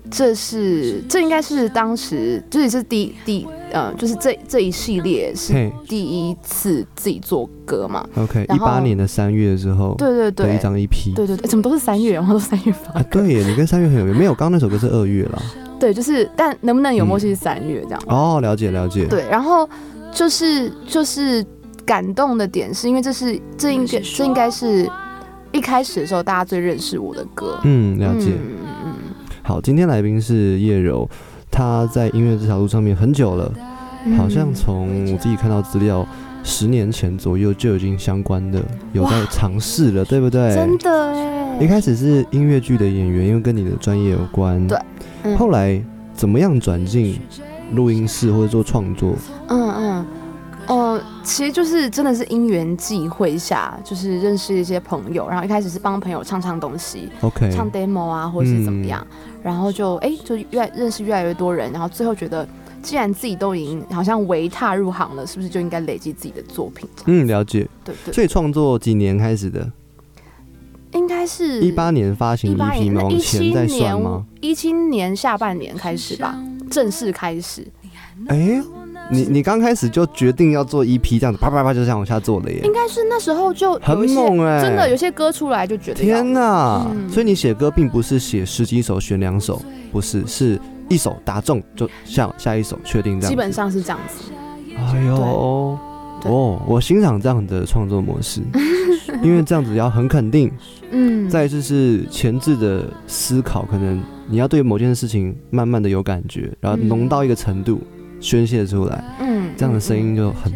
这是这应该是当时这也是第第呃，就是这这一系列是嘿。第一次自己做歌嘛。，OK，一八年的三月的时候，对对的对一，张 EP，对对对，怎么都是三月，然后都三月发啊，对耶，你跟三月很有缘，没有，刚刚那首歌是二月啦。对，就是但能不能有默契是三月这样。哦，了解了解，，对，然后就是就是感动的点是因为这是这应该这应该是一开始的时候大家最认识我的歌。嗯，了解。嗯嗯嗯好，今天来宾是叶柔，她在音乐这条路上面很久了，嗯好像从我自己看到资料，十年前左右就已经相关的有在尝试了，对不对？真的哎，一开始是音乐剧的演员，因为跟你的专业有关。对嗯后来怎么样转进录音室或者做创作？嗯嗯，哦，其实就是真的是因缘际会下，就是认识一些朋友，然后一开始是帮朋友唱唱东西，OK，唱 demo 啊，或者是怎么嗯样，然后就哎、就越认识越来越多人，然后最后觉得，既然自己都已经好像为踏入行了，是不是就应该累积自己的作品？嗯，了解。对对，所以创作几年开始的？应该是一八年发行一八 EP 吗？年，一往前七再算年吗？一七年下半年开始吧，正式开始。哎、你你刚开始就决定要做 EP 这样子，啪啪啪就这样往下做了耶应，该是那时候就很猛哎、真的有些歌出来就觉得天哪！嗯所以你写歌并不是写十几首选两首，不是，是一首打中就下下一首确定这样。基本上是这样子。哎呦，哦，我欣赏这样的创作模式，因为这样子要很肯定。嗯，再就是前置的思考，可能你要对某件事情慢慢的有感觉，然后嗯浓到一个程度，宣泄出来，嗯。这样的声音就很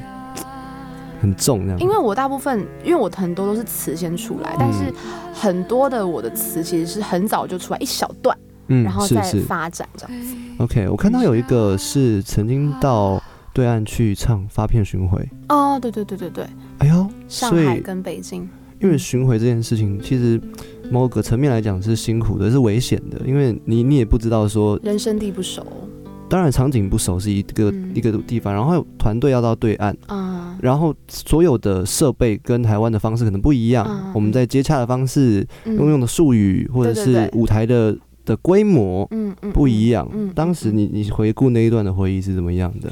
很重，这样。因为我大部分，因为我很多都是词先出来，但是很多的我的词其实是很早就出来一小段，嗯然后再发展这样子。OK，我看到有一个是曾经到对岸去唱发片巡回，哦，对对对对对，哎呦，上海跟北京，因为巡回这件事情，其实某个层面来讲是辛苦的，是危险的，因为你你也不知道说，人生地不熟当然场景不熟是一个、嗯。一个地方，然后团队要到对岸，啊，然后所有的设备跟台湾的方式可能不一样，嗯我们在接洽的方式、嗯。用用的术语或者是舞台的的规模嗯嗯不一样。当时你你回顾那一段的回忆是怎么样的？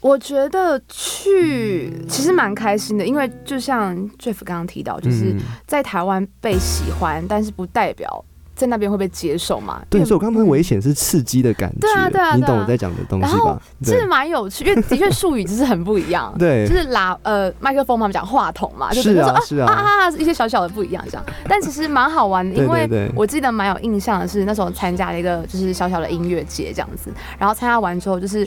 我觉得去其实蛮开心的，因为就像 Jeff 刚刚提到，就是嗯。在台湾被喜欢，但是不代表在那边会被接受嘛。对，所以我刚刚那危险是刺激的感觉，对啊对啊你懂我在讲的东然后西吧？对是蛮有趣，因为的确术语就是很不一样。对就是喇呃麦克风嘛，讲话筒嘛，就是说啊是啊啊啊一些小小的不一样这样，但其实蛮好玩的，因为我记得蛮有印象的是那时候参加了一个就是小小的音乐节这样子，然后参加完之后就是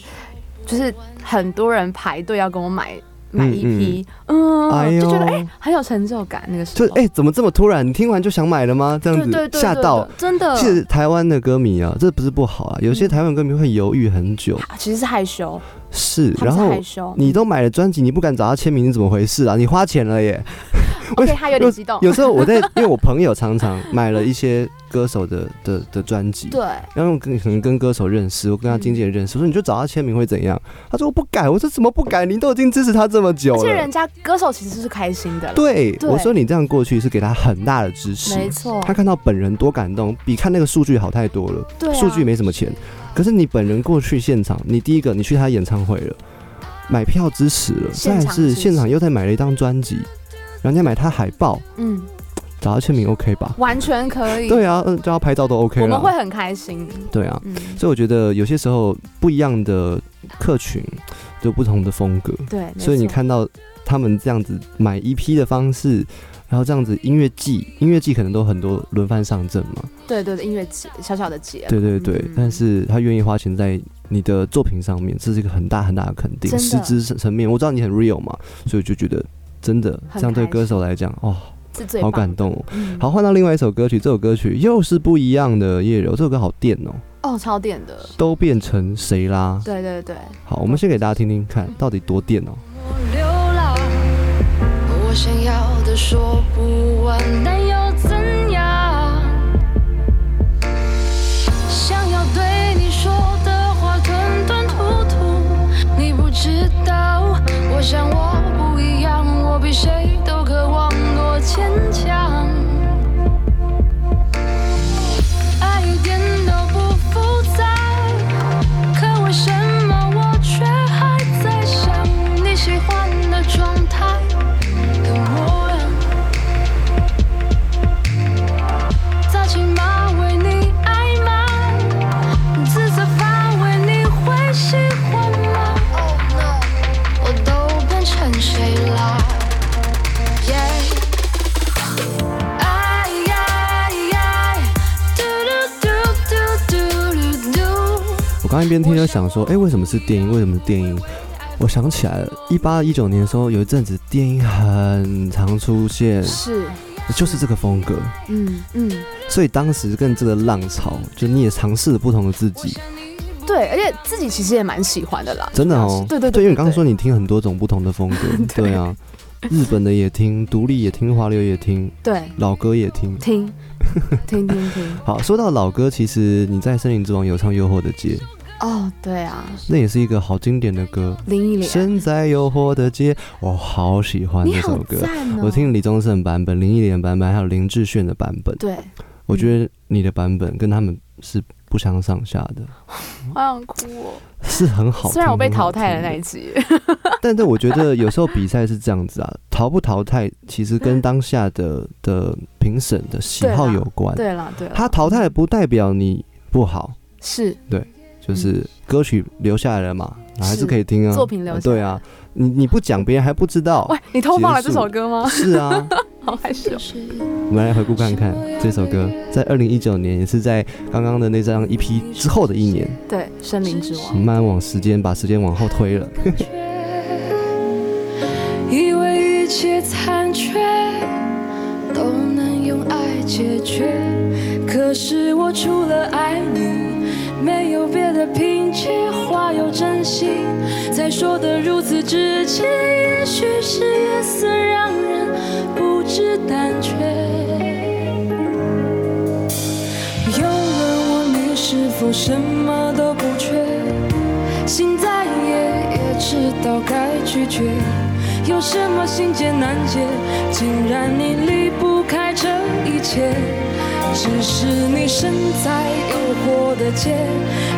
就是很多人排队要跟我买买一批，嗯嗯，哎呦就觉得哎、很有成就感那个时候，就哎、怎么这么突然？你听完就想买了吗？这样子吓到。真的，其实台湾的歌迷啊，这不是不好啊，有些嗯台湾歌迷会犹豫很久，其实是害羞，是，然后，你都买了专辑，你不敢找他签名，你怎么回事啊？你花钱了耶！OK，他有点 激动，有时候我在，因为我朋友常常买了一些歌手的的的专辑，对，然后跟可能跟歌手认识，我跟他经纪人认识，我说你就找他签名会怎样？他说我不改，我说怎么不改？你都已经支持他这么久了而且人。家歌手其实是开心的，对，对我说你这样过去是给他很大的支持，没错，他看到本人多感动，比看那个数据好太多了。对啊数据没什么钱，可是你本人过去现场，你第一个你去他演唱会了，买票支持了，但是现场又再买了一张专辑，然后你再买他海报，嗯，找他签名 OK 吧？完全可以，对啊，嗯，叫他拍照都 OK 了。我们会很开心，对啊，嗯，所以我觉得有些时候不一样的客群有不同的风格，对，所以你，看到他们这样子买 EP 的方式，然后这样子音乐季，音乐季可能都很多轮番上阵嘛，对对对，音乐节小小的节，对对对，嗯。但是他愿意花钱在你的作品上面，这是一个很大很大的肯定，真的。实质层面，我知道你很 real 嘛，所以就觉得真的很这样对歌手来讲，哦，好感动哦。嗯。好，换到另外一首歌曲，这首歌曲又是不一样的夜柔，这首歌好电哦，哦，超电的，都变成谁啦？对对对，好，我们先给大家听听看，到底多电哦。流浪，我想要的说不完那又怎样？想要对你说的话吞吞吐吐你不知道我想我不一样我比谁都渴望多坚强。刚一边听就想说，哎、为什么是电音？为什么是电音？我想起来了，一八一九年的时候，有一阵子电音很常出现，是，就是这个风格。嗯嗯，所以当时跟这个浪潮，就你也尝试了不同的自己，对，而且自己其实也蛮喜欢的啦。真的哦。对对对，因为你刚刚说你听很多种不同的风格，对啊，日本的也听，独立也听，华流也听，对，老歌也听。听 听听听，好，说到老歌，其实你在《森林之王》有唱《诱惑的街》，哦，对啊，那也是一个好经典的歌。林忆莲，身在诱惑的街，我好喜欢这首歌。哦！我听李宗盛版本、林忆莲版本，还有林志炫的版本。对，我觉得你的版本跟他们是不相上下的，好想哭哦。是很好听。虽然我被淘汰了那一集，但是我觉得有时候比赛是这样子啊，淘不淘汰其实跟当下的 的评审的喜好有关。对啦对啦，他淘汰不代表你不好，是就是歌曲留下来了嘛，还是是可以听啊。作品留下来对啊，你你不讲，别人还不知道。喂，你偷放了这首歌吗？是啊，好害羞。我们来回顾看看这首歌，在二零一九年，也是在刚刚的那张 EP 之后的一年，对，森林之王我们。慢慢往时间把时间往后推了。以为一切残缺都能用爱解决，可是我除了爱你，没有别的凭借，话有真心，才说得如此直接，也许是夜色让人不知胆怯。有人问你是否什么都不缺，心再野也知道该拒绝。有什么心结难解，竟然你离不开这一切？只是你身在诱惑的街，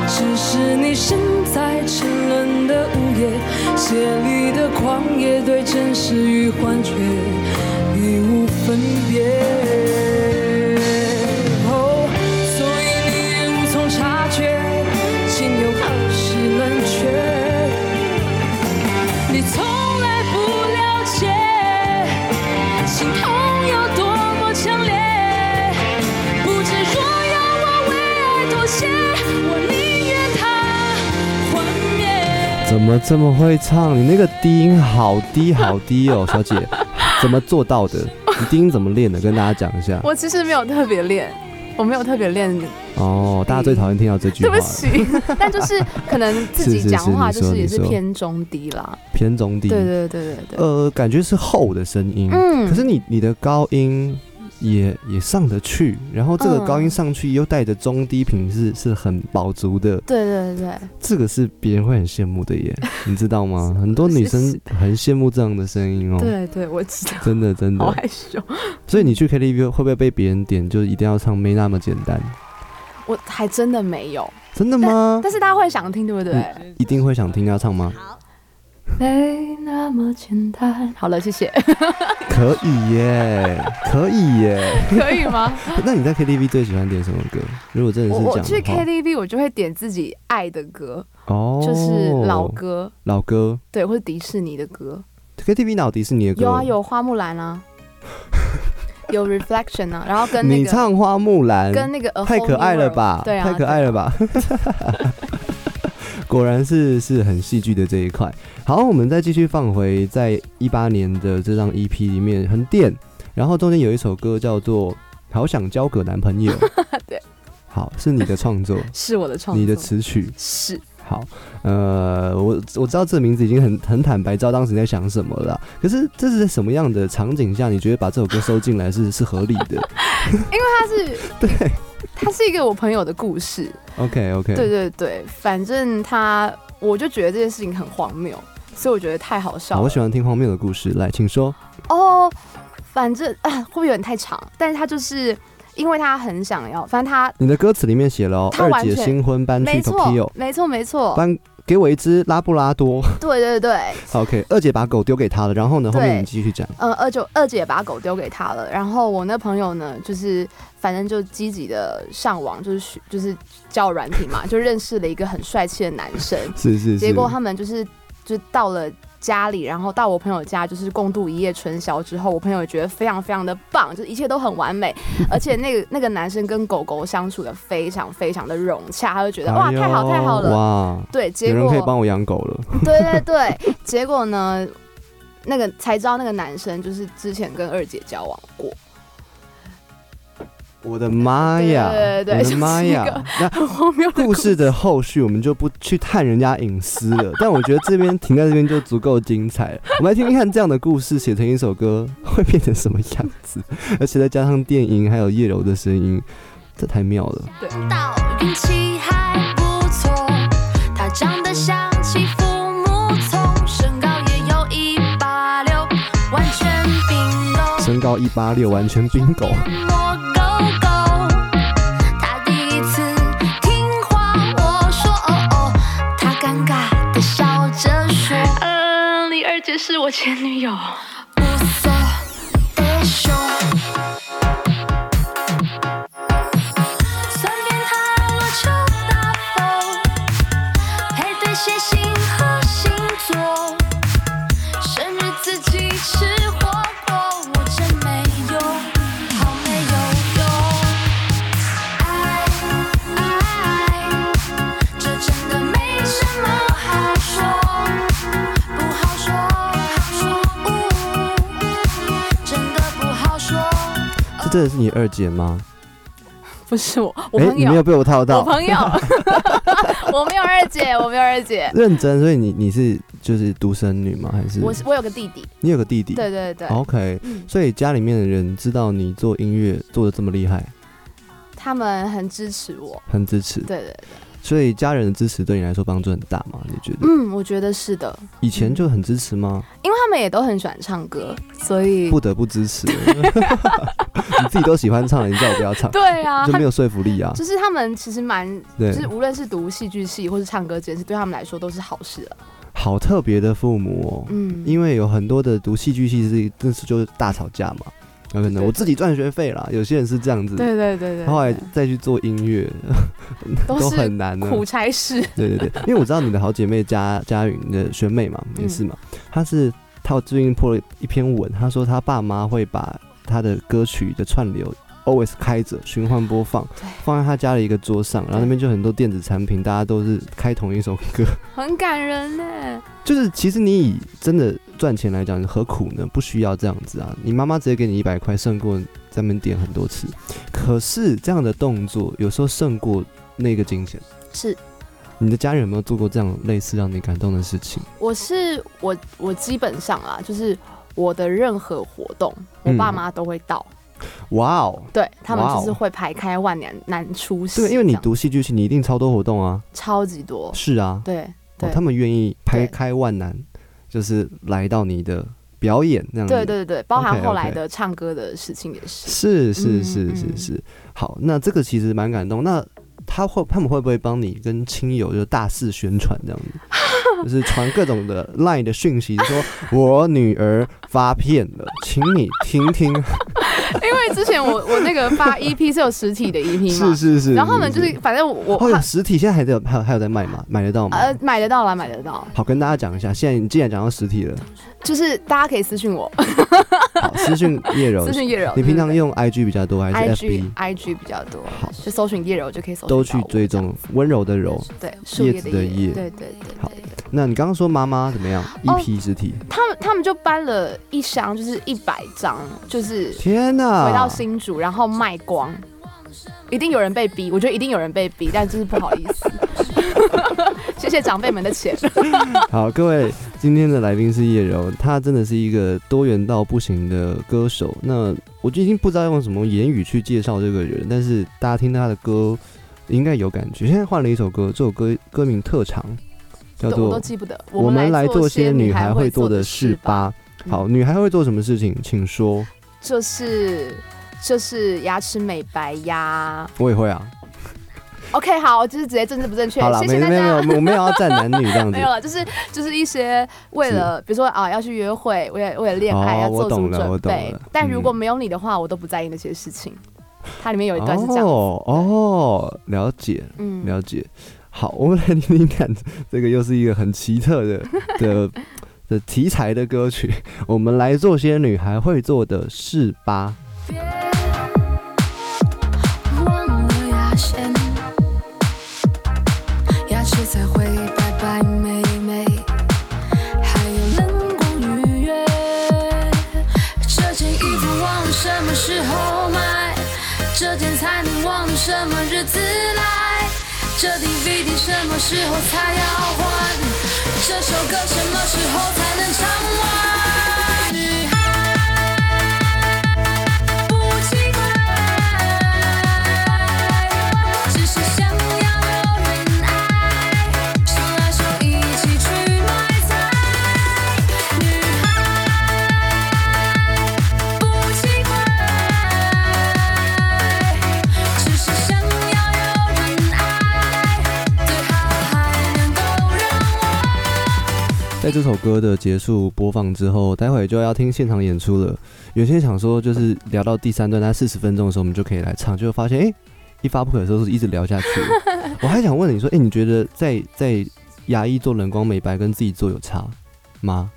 只是你身在沉沦的午夜，血里的狂野对真实与幻觉已无分别。么这么会唱？你那个低音好低好低哦，小姐，怎么做到的？你低音怎么练的？跟大家讲一下。我其实没有特别练，我没有特别练，哦，大家最讨厌听到这句话对不，起。但就是可能自己讲话就是也是偏中低啦。偏中低。对对对对对。呃，感觉是厚的声音，嗯可是你你的高音也也上得去，然后这个嗯高音上去又带着中低频是是很饱足的，对对对，这个是别人会很羡慕的耶，你知道吗？很多女生很羡慕这样的声音哦，对对，我知道，真的真的。好害羞。所以你去 KTV 会不会被别人点，就一定要唱没那么简单？我还真的没有，真的吗？但是大家会想听，对不对？一定会想听要唱吗？没那么简单。好了，谢谢。可以耶，可以耶。可以吗？那你在 KTV 最喜欢点什么歌？如果真的我我去是这样的话，KTV 我就会点自己爱的歌，哦，就是老歌，老歌。对，或者迪士尼的歌。KTV 哪有迪士尼的歌？有啊，有花木兰啊，有 Reflection 啊，然后跟那个你唱花木兰，跟那个太可爱了吧？对啊，太可爱了吧？果然是是很戏剧的这一块。好，我们再继续放回在一八年的这张 EP 里面，很电。然后中间有一首歌叫做《好想交个男朋友》，对，好，是你的创作，是我的创作，你的词曲。是好，呃，我我知道这名字已经很很坦白，知道当时你在想什么了。可是这是在什么样的场景下，你觉得把这首歌收进来是是合理的 因为它是对它是一个我朋友的故事，？OK OK，对对对，反正他我就觉得这件事情很荒谬，所以我觉得太好笑好，了。我喜欢听荒谬的故事，来，请说。哦，反正啊，会不会有点太长？但是他就是因为他很想要，反正他你的歌词里面写了哦，二姐新婚搬去没错 Tokyo，，没错，没错，搬给我一只拉布拉多。对对对，OK，二姐把狗丢给他了，然后呢，后面对你继续讲。嗯，二九二姐把狗丢给他了，然后我那朋友呢，就是反正就积极的上网，就是学就是教软体嘛，就认识了一个很帅气的男生，是是是。结果他们就是就到了家里，然后到我朋友家，就是共度一夜春宵之后，我朋友也觉得非常非常的棒，就是一切都很完美，而且那个那个男生跟狗狗相处的非常非常的融洽，他就觉得哇太好太好了，哇，对，结果人可以帮我养狗了。对对对，结果呢，那个才知道那个男生就是之前跟二姐交往过，我的妈呀！对对对我的妈呀！那故事的后续我们就不去探人家隐私了，但我觉得这边停在这边就足够精彩了。我们来听听看这样的故事写成一首歌会变成什么样子，而且再加上电音还有叶柔的声音，这太妙了。道运气还不错，他长得像身高也有一八六，完全。身高一八六，完全冰狗，我前女友。真的是你二姐吗？不是我，我哎、朋友，你没有被我套到？我，朋友，我没有二姐，我没有二姐，认真，所以你你是就是独生女吗？还是？我是我有个弟弟，你有个弟弟？对对对，OK，嗯。所以家里面的人知道你做音乐做的这么厉害，他们很支持我，很支持。对对对，所以家人的支持对你来说帮助很大吗？你觉得？嗯，我觉得是的，以前就很支持吗？因为他们也都很喜欢唱歌，所以不得不支持。你自己都喜欢唱了，你叫我不要唱，对啊，就没有说服力啊。就是他们其实蛮，就是无论是读戏剧系或是唱歌这件事，对他们来说都是好事了。好特别的父母哦，嗯，因为有很多的读戏剧系是真是就是大吵架嘛，有可能我自己赚学费啦，有些人是这样子，对对对对，后来再去做音乐都是 很难呢。苦差事。对对对，因为我知道你的好姐妹佳佳云的学妹嘛，嗯也是嘛，她是她最近破了一篇文，她说她爸妈会把她的歌曲的串流 always 开着循环播放，放在他家的一个桌上，然后那边就很多电子产品，大家都是开同一首歌，很感人呢。就是其实你以真的赚钱来讲，何苦呢？不需要这样子啊！你妈妈直接给你一百块，胜过在那边点很多次。可是这样的动作有时候胜过那个金钱。是，你的家人有没有做过这样类似让你感动的事情？我是我我基本上啊，就是我的任何活动，我嗯爸妈都会到。哇哦！对他们就是会排开万难难出席，对，因为你读戏剧系，你一定超多活动啊。超级多，是啊，对哦，他们愿意排开万难，就是来到你的表演那样子。对对对，包含后来的唱歌的事情也是。是是嗯是嗯是是。好，那这个其实蛮感动。那他会他们会不会帮你跟亲友就大肆宣传这样子？就是传各种的 LINE 的讯息，说我女儿发片了，请你听听。因为之前我我那个发 EP 是有实体的 EP 嘛，是是是。然后呢就是反正我哦，有实体，现在还在还有还有在卖吗？买得到吗？呃买得到啦，买得到，好，跟大家讲一下，现在你既然讲到实体了，就是大家可以私信我，好，私讯叶柔私，讯叶柔。你平常用 IG 比较多还是 IG FB？IG 比较多，好就搜寻叶柔就可以搜寻都去追踪温柔的柔。对树叶子的叶对对对好。那你刚刚说妈妈怎么样一批实体，他们他们就搬了一箱，就是一百张，就是天哪！回到新竹，然后卖光。一定有人被逼，我觉得一定有人被逼，但就是不好意思。谢谢长辈们的钱。好，各位，今天的来宾是叶柔，她真的是一个多元到不行的歌手。那我就已经不知道用什么言语去介绍这个人，但是大家听她的歌应该有感觉。现在换了一首歌，这首歌歌名特长，叫我做 都记不得。我们来做些女孩会做的事事吧。嗯好，女孩会做什么事情？请说。就是就是牙齿美白呀。我也会啊。OK，好，就是直接政治不正确好，了，谢谢大没没有没有，家。我没有要站男女这样子 没。有了，就是就是一些为了，比如说啊，要去约会，为了为了恋爱哦要做足我懂了我懂准备了。但如果嗯没有你的话，我都不在意那些事情。它里面有一段是这样子，哦哦，了解嗯，了解。好，我们来听听看，这个又是一个很奇特的的 的题材的歌曲，我们来做些女孩会做的事吧。别这 DVD 什么时候才要换，这首歌什么时候才能唱完？这首歌的结束播放之后，待会就要听现场演出了。有些人想说，就是聊到第三段，大概四十分钟的时候，我们就可以来唱，就发现哎、诶一发不可收拾，一直聊下去。我还想问你说，哎、你觉得在在牙医做冷光美白跟自己做有差吗？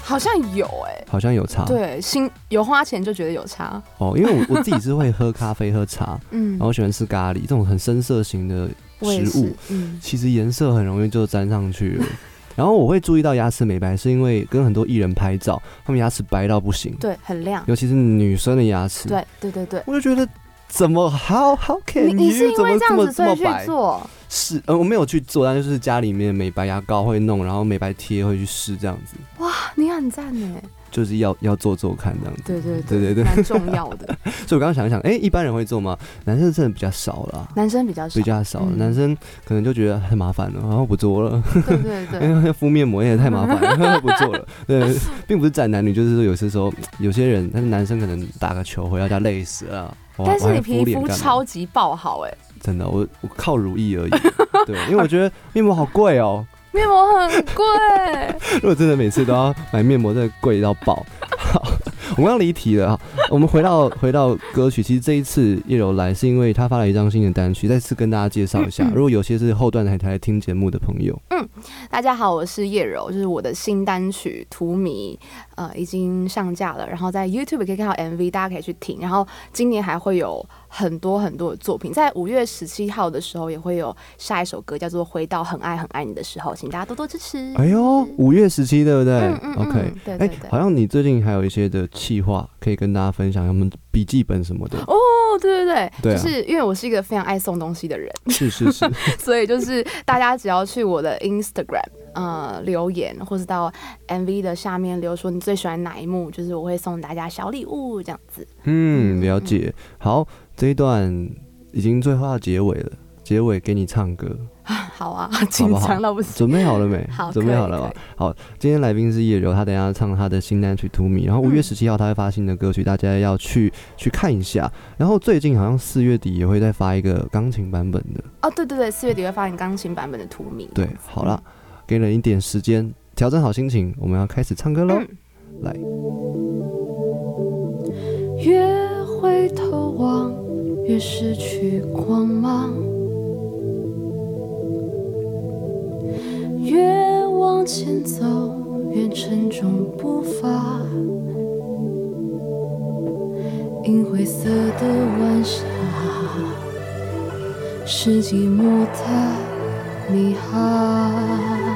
好像有哎、好像有差。对，心有花钱就觉得有差，哦，因为我我自己是会喝咖啡、喝茶，嗯然后喜欢吃咖喱这种很深色型的食物，，嗯，其实颜色很容易就沾上去了。然后我会注意到牙齿美白，是因为跟很多艺人拍照，他们牙齿白到不行，对，很亮，尤其是女生的牙齿。，对对对对。我就觉得怎么 how how can 你你是因为这样怎么这么子所以去这么白？做？是，呃，我没有去做，但就是家里面美白牙膏会弄，然后美白贴会去试，这样子，哇，你很赞呢！就是要要做做看这样子。对对对对对蛮重要的。所以我刚刚想一想，哎、一般人会做吗？男生真的比较少了。男生比较少比，较少，嗯男生可能就觉得 太麻烦了，然后不做了。对对对，因为敷面膜也太麻烦了，不做了。对，并不是站男女，就是说有些时候有些人，但是男生可能打个球回到家累死了。但是你皮肤超级爆好哎，真的，我我靠如意而已。对，因为我觉得面膜好贵哦。面膜很贵，如果真的每次都要买面膜，真的贵到爆。好，我们要离题了哈。我们回到回到歌曲，其实这一次叶柔来是因为她发了一张新的单曲，再次跟大家介绍一下。嗯嗯如果有些是后段才才来听节目的朋友，嗯大家好，我是叶柔，就是我的新单曲《荼蘼》，呃，已经上架了，然后在 YouTube 可以看到 MV，大家可以去听。然后今年还会有很多很多的作品，在五月十七号的时候也会有下一首歌，叫做《回到很爱很爱你的时候》，请大家多多支持。哎呦，五月十七对不对、嗯嗯嗯。O k 哎、对对对。好像你最近还有一些的企划可以跟大家分享，他们笔记本什么的。哦，对对对，就是因为我是一个非常爱送东西的人，是是是，所以就是大家只要去我的 Instagram 呃留言，或是到 MV 的下面留说你最喜欢哪一幕，就是我会送大家小礼物这样子。嗯，了解。好，这一段已经最后要结尾了，结尾给你唱歌，好啊，紧张到不行。准备好了没？好准备好了吗可以可？好，今天来宾是叶柔，他等一下唱他的新单曲《荼蘼》，然后五月嗯十七号他会发新的歌曲，大家要去去看一下。然后最近好像四月底也会再发一个钢琴版本的。哦，对对对，四月底会发行钢琴版本的《荼蘼》。对，好了，给了一点时间，调整好心情，我们要开始唱歌喽。嗯来，越回头望，越失去光芒；越往前走，越沉重步伐。银灰色的晚霞，是寂寞的你好。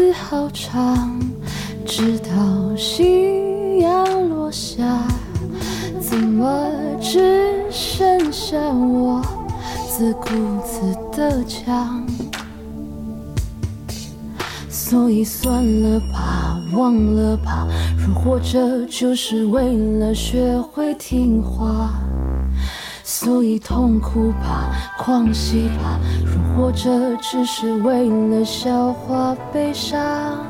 子好长，直到夕阳落下，怎么只剩下我自顾自的讲？所以算了吧，忘了吧，如活着就是为了学会听话。所以痛哭吧，狂喜吧，活着只是为了消化悲伤。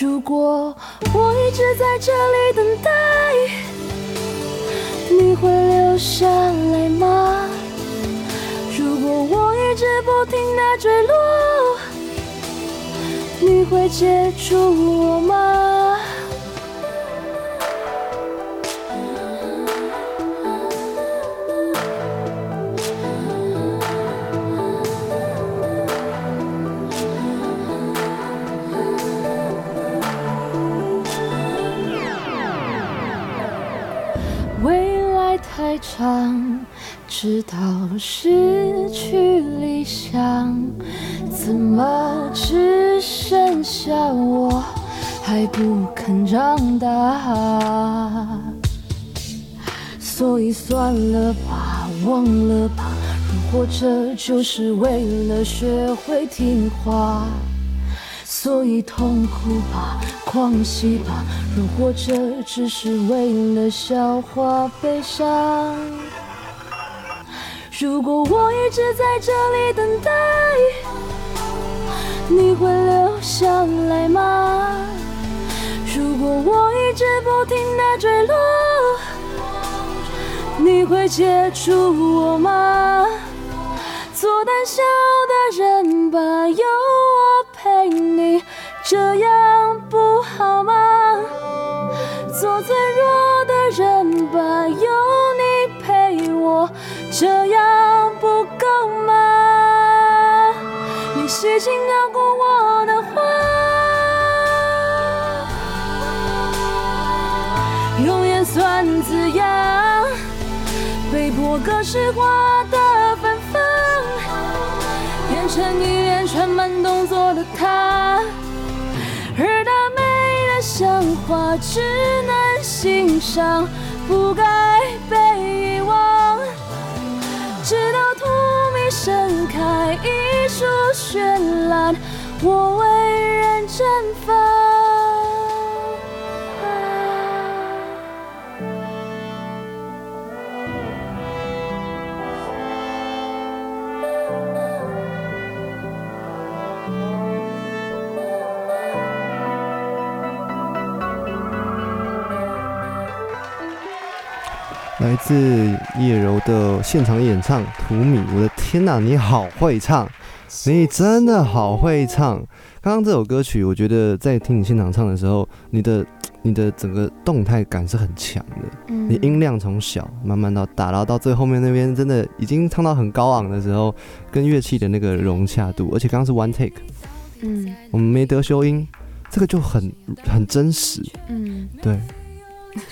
如果我一直在这里等待，你会留下来吗？如果我一直不停的坠落，你会接住我吗？伤，直到失去理想，怎么只剩下我还不肯长大？所以算了吧，忘了吧，人活着就是为了学会听话。所以痛哭吧，狂喜吧，人活着只是为了消化悲伤。如果我一直在这里等待，你会留下来吗？如果我一直不停的坠落，你会接住我吗？做胆小的人吧，有我陪你，这样不好吗？做脆弱的人吧，有你陪我，这样不够吗？你细心聊过我的话，用眼算字样，被迫格式化的。成一连串慢动作的他，而他美的像画只能欣赏，不该被遗忘。直到荼蘼盛开，一束绚烂，我为人绽放。自叶柔的现场演唱《图米》，我的天呐，你好会唱，你真的好会唱！刚刚这首歌曲，我觉得在听你现场唱的时候，你的你的整个动态感是很强的，嗯。你音量从小慢慢到大，然后到最后面那边，真的已经唱到很高昂的时候，跟乐器的那个融洽度，而且刚刚是 one take，嗯。我们没得修音，这个就很很真实，嗯，对，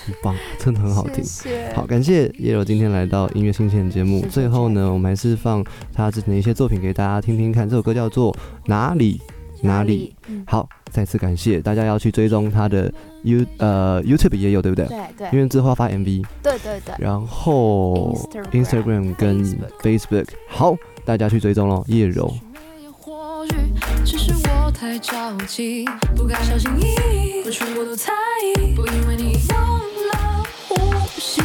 很 棒，真的很好听。谢谢好，感谢叶柔今天来到音乐新鲜节目。最后呢，我们还是放他之前的一些作品给大家听听看。这首歌叫做《哪里哪里》。嗯好，再次感谢大家要去追踪他的 You 呃 YouTube 也有对不对？对对因为之后要发 MV，对对对，然后 Instagram Instagram 跟 Facebook，好，大家去追踪喽，叶柔。只是我太着急，不该小心翼翼，全部都猜疑，不因为你忘了呼吸。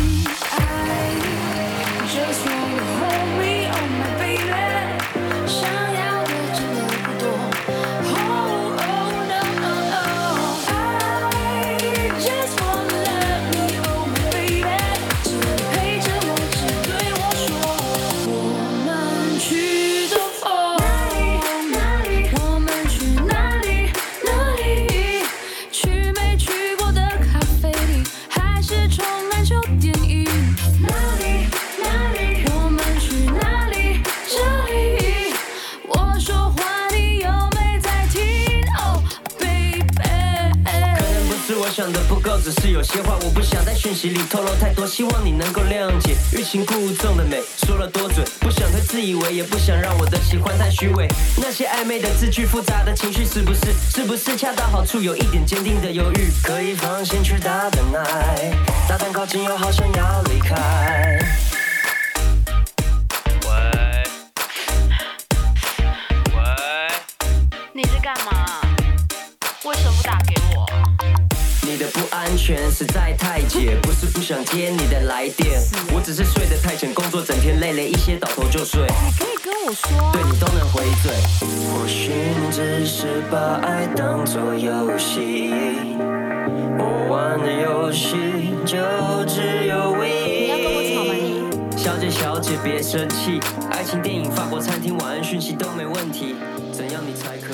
只是有些话我不想在讯息里透露太多，希望你能够谅解。欲擒故纵的美，说了多嘴，不想太自以为，也不想让我的喜欢太虚伪。那些暧昧的字句，复杂的情绪，是不是是不是恰到好处？有一点坚定的犹豫，可以放心去大胆爱，大胆靠近又好像要离开。不安全实在太解，不是不想接你的来电，我只是睡得太浅，工作整天累了一些，倒头就睡。你可以跟我说对你都能回嘴。或许你只是把爱当作游戏，我玩的游戏就只有 we。你要跟我吵吗你？小姐小姐别生气，爱情电影、法国餐厅、晚安讯息都没问题，怎样你才可以？